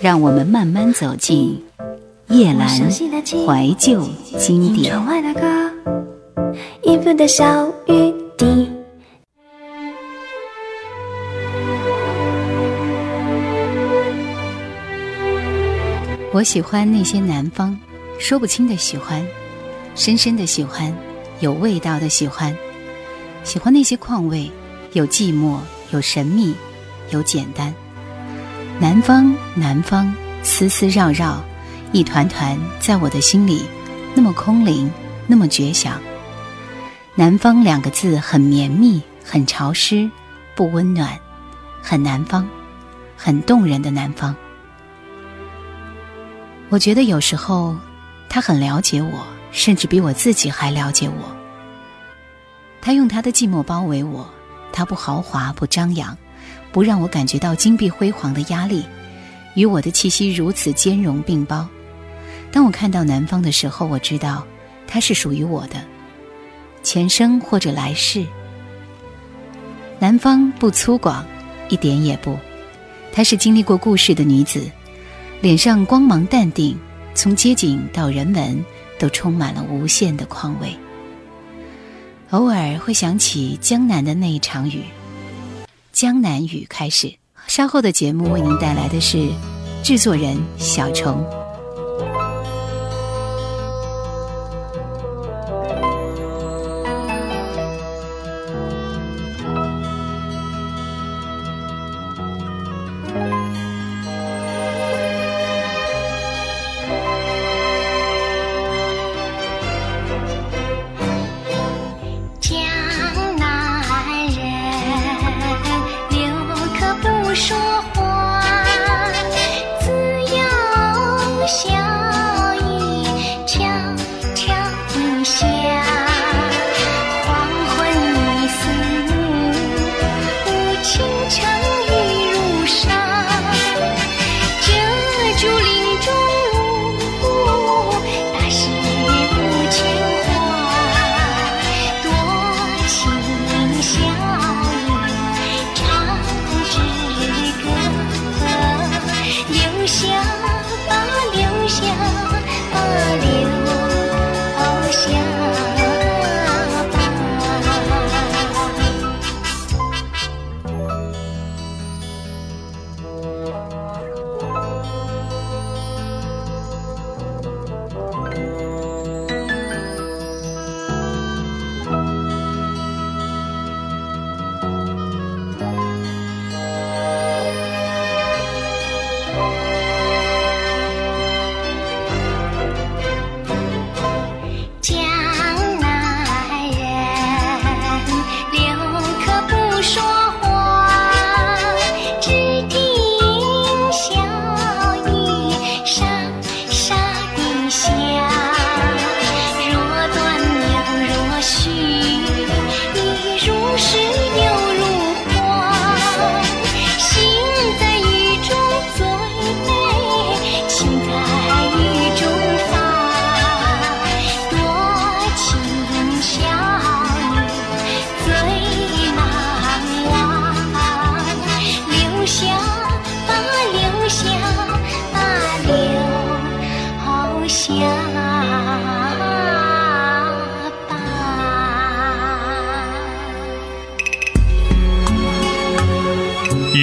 让我们慢慢走进夜阑怀旧经典。我喜欢那些南方，说不清的喜欢，深深的喜欢，有味道的喜欢，喜欢那些况味，有寂寞，有神秘，有简单。南方，南方，丝丝绕绕，一团团，在我的心里，那么空灵，那么绝响。南方两个字很绵密，很潮湿，不温暖，很南方，很动人的南方。我觉得有时候，他很了解我，甚至比我自己还了解我。他用他的寂寞包围我，他不豪华，不张扬，不让我感觉到金碧辉煌的压力，与我的气息如此兼容并包。当我看到南方的时候，我知道，它是属于我的，前生或者来世。南方不粗犷，一点也不，她是经历过故事的女子。脸上光芒淡定，从街景到人文，都充满了无限的况味。偶尔会想起江南的那一场雨，江南雨开始。稍后的节目为您带来的是制作人小虫。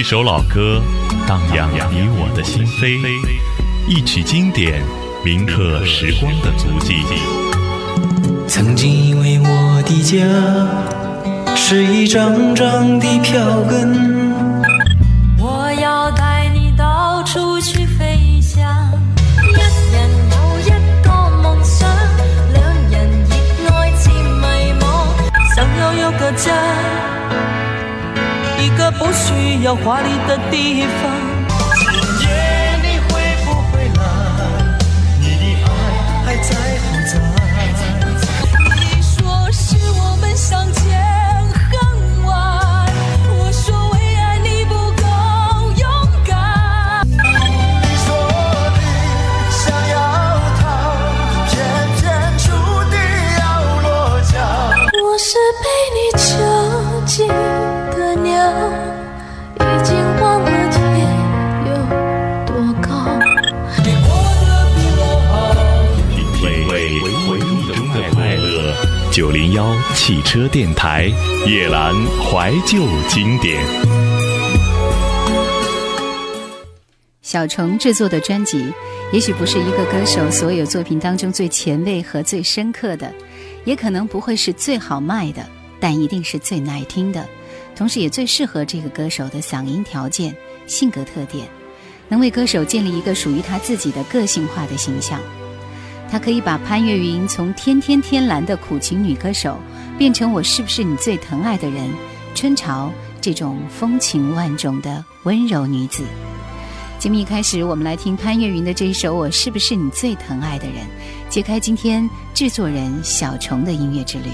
首老歌，荡漾你我的心扉；一曲经典，铭刻时光的足迹。曾经以为我的家是一张张的票根，不需要华丽的地方。幺汽车电台夜阑怀旧经典。小虫制作的专辑，也许不是一个歌手所有作品当中最前卫和最深刻的，也可能不会是最好卖的，但一定是最耐听的，同时也最适合这个歌手的嗓音条件、性格特点，能为歌手建立一个属于他自己的个性化的形象。他可以把潘越云从天天天蓝的苦情女歌手，变成我是不是你最疼爱的人，春潮这种风情万种的温柔女子。节目一开始，我们来听潘越云的这一首《我是不是你最疼爱的人》，揭开今天制作人小虫的音乐之旅。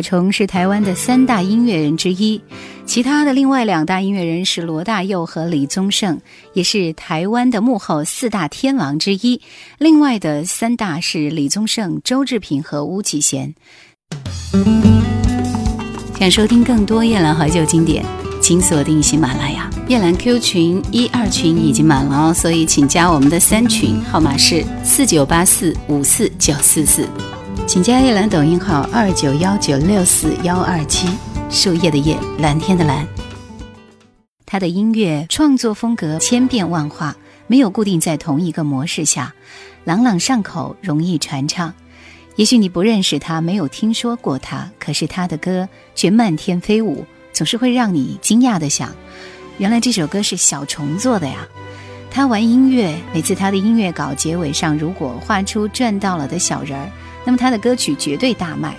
小虫是台湾的三大音乐人之一，其他的另外两大音乐人是罗大佑和李宗盛，也是台湾的幕后四大天王之一。另外的三大是李宗盛、周志平和巫启贤。想收听更多夜兰怀旧经典，请锁定喜马拉雅。夜兰 Q 群一二群已经满了哦，所以请加我们的三群，号码是四九八四五四九四四。请加叶兰抖音号二九幺九六四幺二七，树叶的叶，蓝天的蓝。他的音乐创作风格千变万化，没有固定在同一个模式下，朗朗上口，容易传唱。也许你不认识他，没有听说过他，可是他的歌却漫天飞舞，总是会让你惊讶的想，原来这首歌是小虫做的呀。他玩音乐，每次他的音乐稿结尾上如果画出赚到了的小人儿，那么他的歌曲绝对大卖。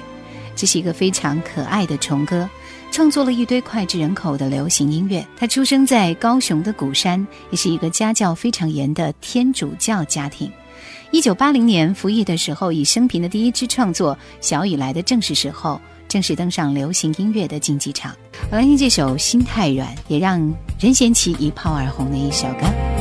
这是一个非常可爱的虫哥，创作了一堆脍炙人口的流行音乐。他出生在高雄的鼓山，也是一个家教非常严的天主教家庭。一九八零年服役的时候，以生平的第一支创作《小雨来的正是时候》，正式登上流行音乐的竞技场。我来听这首《心太软》，也让任贤齐一炮而红的一首歌。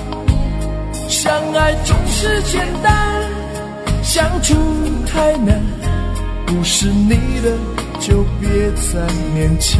相爱总是简单。相处太难，不是你的就别再勉强。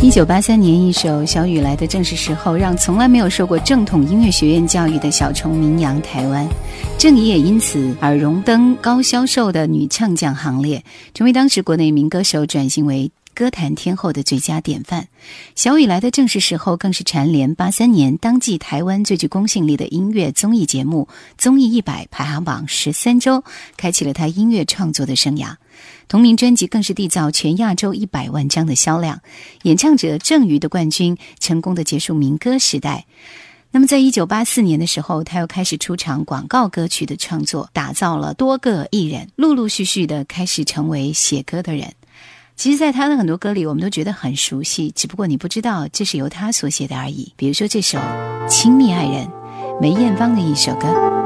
一九八三年，一首《小雨来的正是时候》，让从来没有受过正统音乐学院教育的小虫名扬台湾。郑怡也因此而荣登高销售的女唱将行列，成为当时国内民歌手转型为歌坛天后的最佳典范。《小雨来的正是时候》更是蝉联八三年当季台湾最具公信力的音乐综艺节目《综艺一百》排行榜十三周，开启了他音乐创作的生涯。同名专辑更是缔造全亚洲一百万张的销量，演唱者郑瑜的冠军，成功的结束民歌时代。那么，在一九八四年的时候，他又开始出场广告歌曲的创作，打造了多个艺人，陆陆续续的开始成为写歌的人。其实，在他的很多歌里，我们都觉得很熟悉，只不过你不知道这是由他所写的而已。比如说这首《亲密爱人》，梅艳芳的一首歌。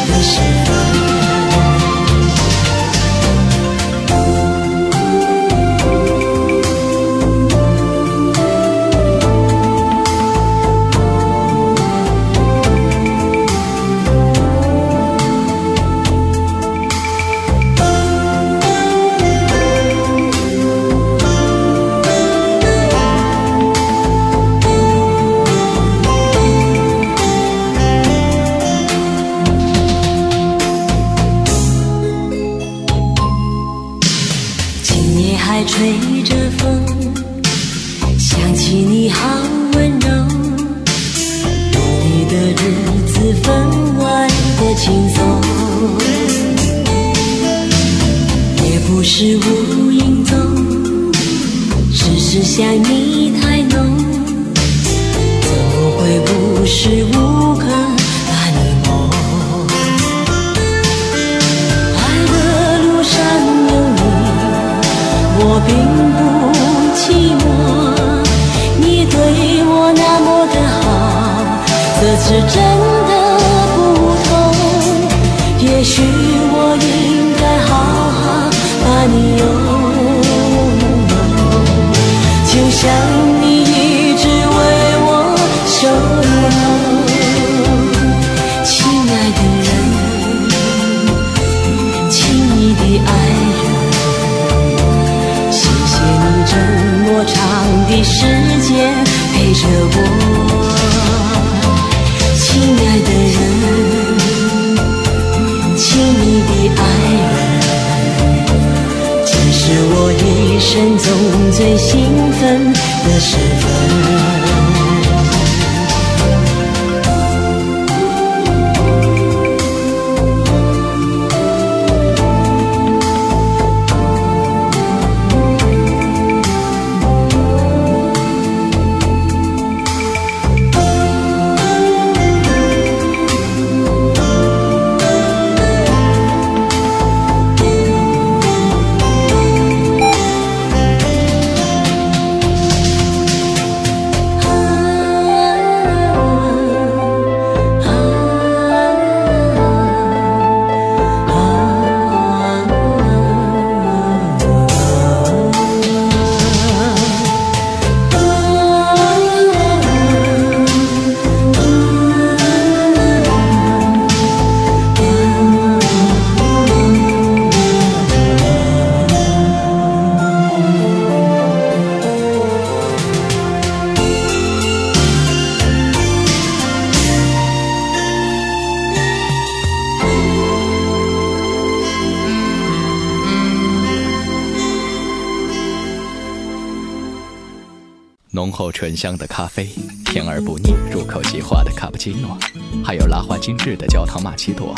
醇香的咖啡，甜而不腻、入口即化的卡布奇诺，还有拉花精致的焦糖玛奇朵，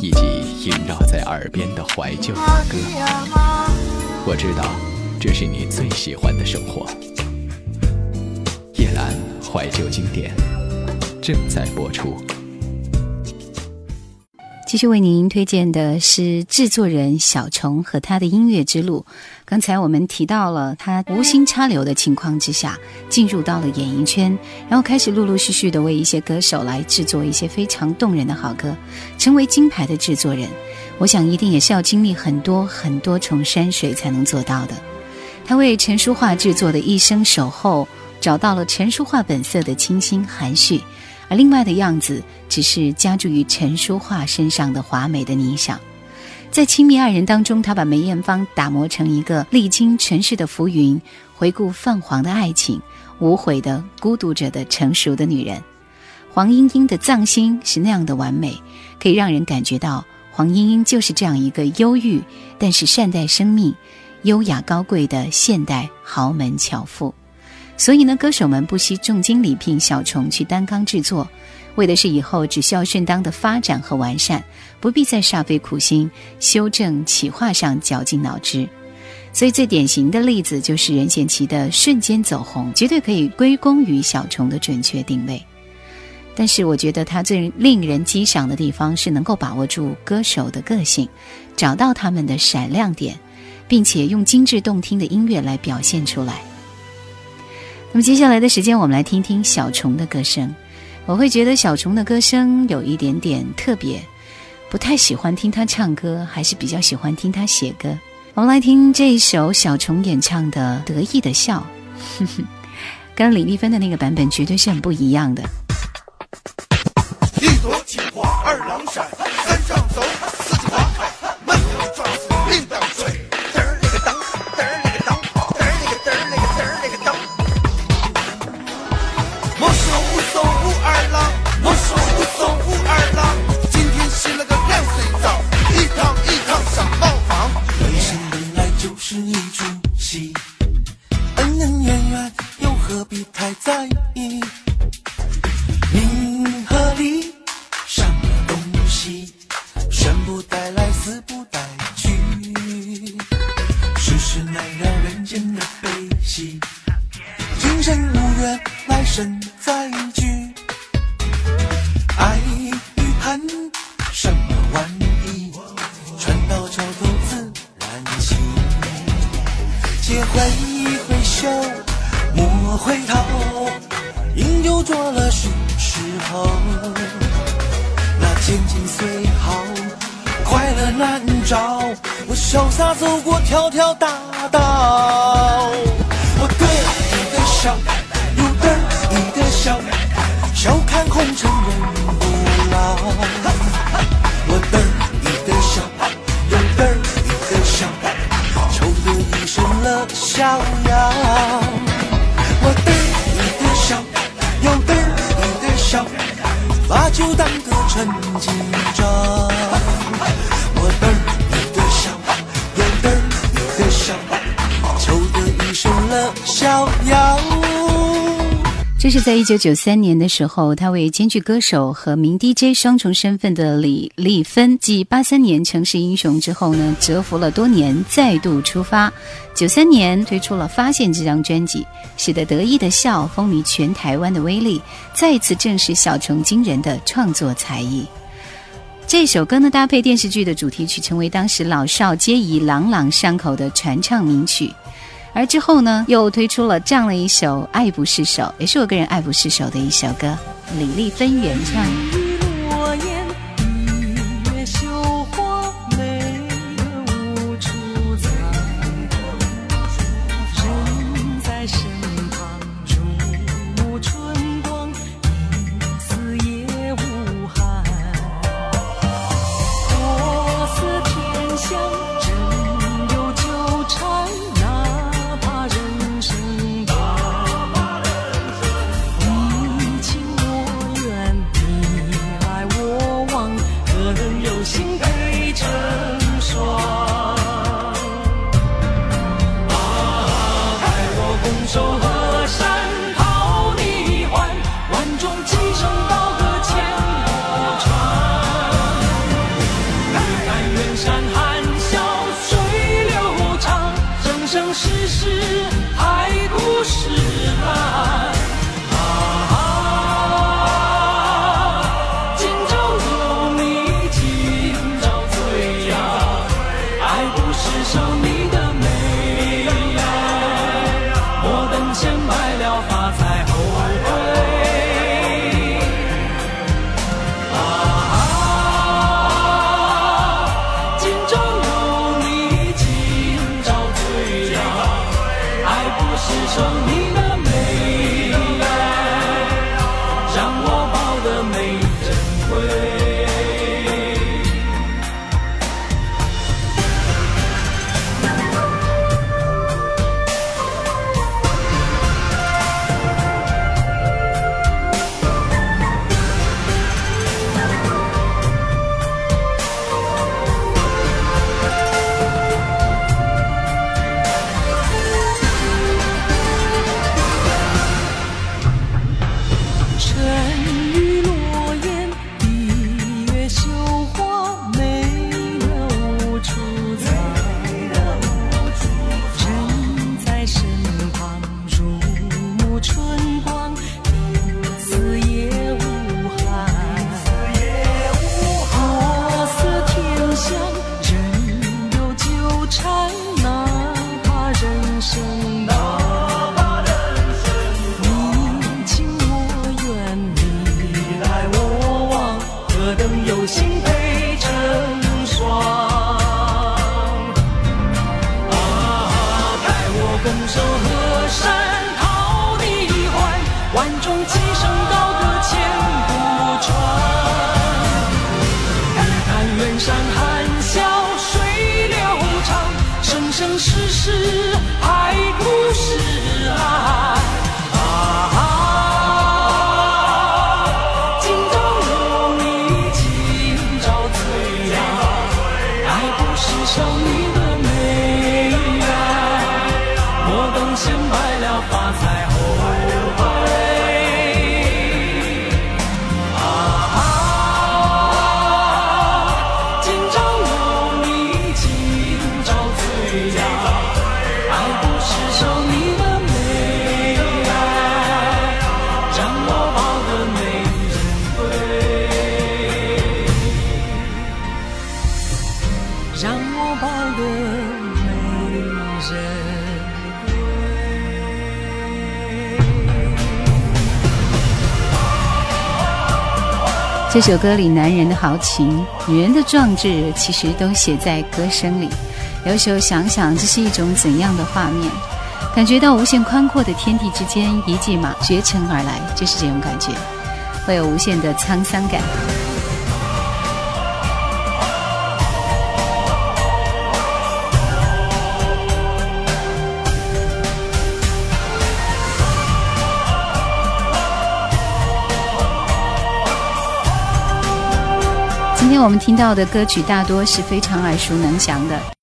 以及萦绕在耳边的怀旧老歌。我知道，这是你最喜欢的生活。夜阑怀旧经典正在播出。继续为您推荐的是制作人小虫和他的音乐之路。刚才我们提到了他无心插柳的情况之下，进入到了演艺圈，然后开始陆陆续续的为一些歌手来制作一些非常动人的好歌，成为金牌的制作人。我想一定也是要经历很多很多重山水才能做到的。他为陈淑桦制作的《一生守候》，找到了陈淑桦本色的清新含蓄。而另外的样子，只是加注于陈淑桦身上的华美的理想。在亲密爱人当中，他把梅艳芳打磨成一个历经尘世的浮云，回顾泛黄的爱情，无悔的孤独着的成熟的女人。黄莺莺的葬心是那样的完美，可以让人感觉到黄莺莺就是这样一个忧郁，但是善待生命、优雅高贵的现代豪门巧妇。所以呢，歌手们不惜重金礼聘小虫去担纲制作，为的是以后只需要顺当的发展和完善，不必再煞费苦心修正企划上绞尽脑汁。所以最典型的例子就是任贤齐的瞬间走红，绝对可以归功于小虫的准确定位。但是我觉得他最令人激赏的地方是能够把握住歌手的个性，找到他们的闪亮点，并且用精致动听的音乐来表现出来。那么接下来的时间，我们来听听小虫的歌声。我会觉得小虫的歌声有一点点特别，不太喜欢听他唱歌，还是比较喜欢听他写歌。我们来听这一首小虫演唱的《得意的笑》，跟李丽芬的那个版本绝对是很不一样的。挥一挥手，莫回头，饮酒作乐是时候。那千金虽好，快乐难找。我潇洒走过条条大道，我得意的笑，又得意的笑，笑看红尘人不老。很紧张这是在一九九三年的时候，他为兼具歌手和名 DJ 双重身份的李丽芬，继八三年《城市英雄》之后呢，蛰伏了多年，再度出发。九三年推出了《发现》这张专辑，使得得意的笑风靡全台湾的威力，再次证实小虫惊人的创作才艺。这首歌呢，搭配电视剧的主题曲，成为当时老少皆宜、朗朗上口的传唱名曲。而之后呢，又推出了这样的一首《爱不释手》，也是我个人爱不释手的一首歌，李丽芬原唱。这首歌里男人的豪情、女人的壮志，其实都写在歌声里。有时候想想，这是一种怎样的画面？感觉到无限宽阔的天地之间，一骑马绝尘而来，就是这种感觉，会有无限的沧桑感。天我们听到的歌曲大多是非常耳熟能详的。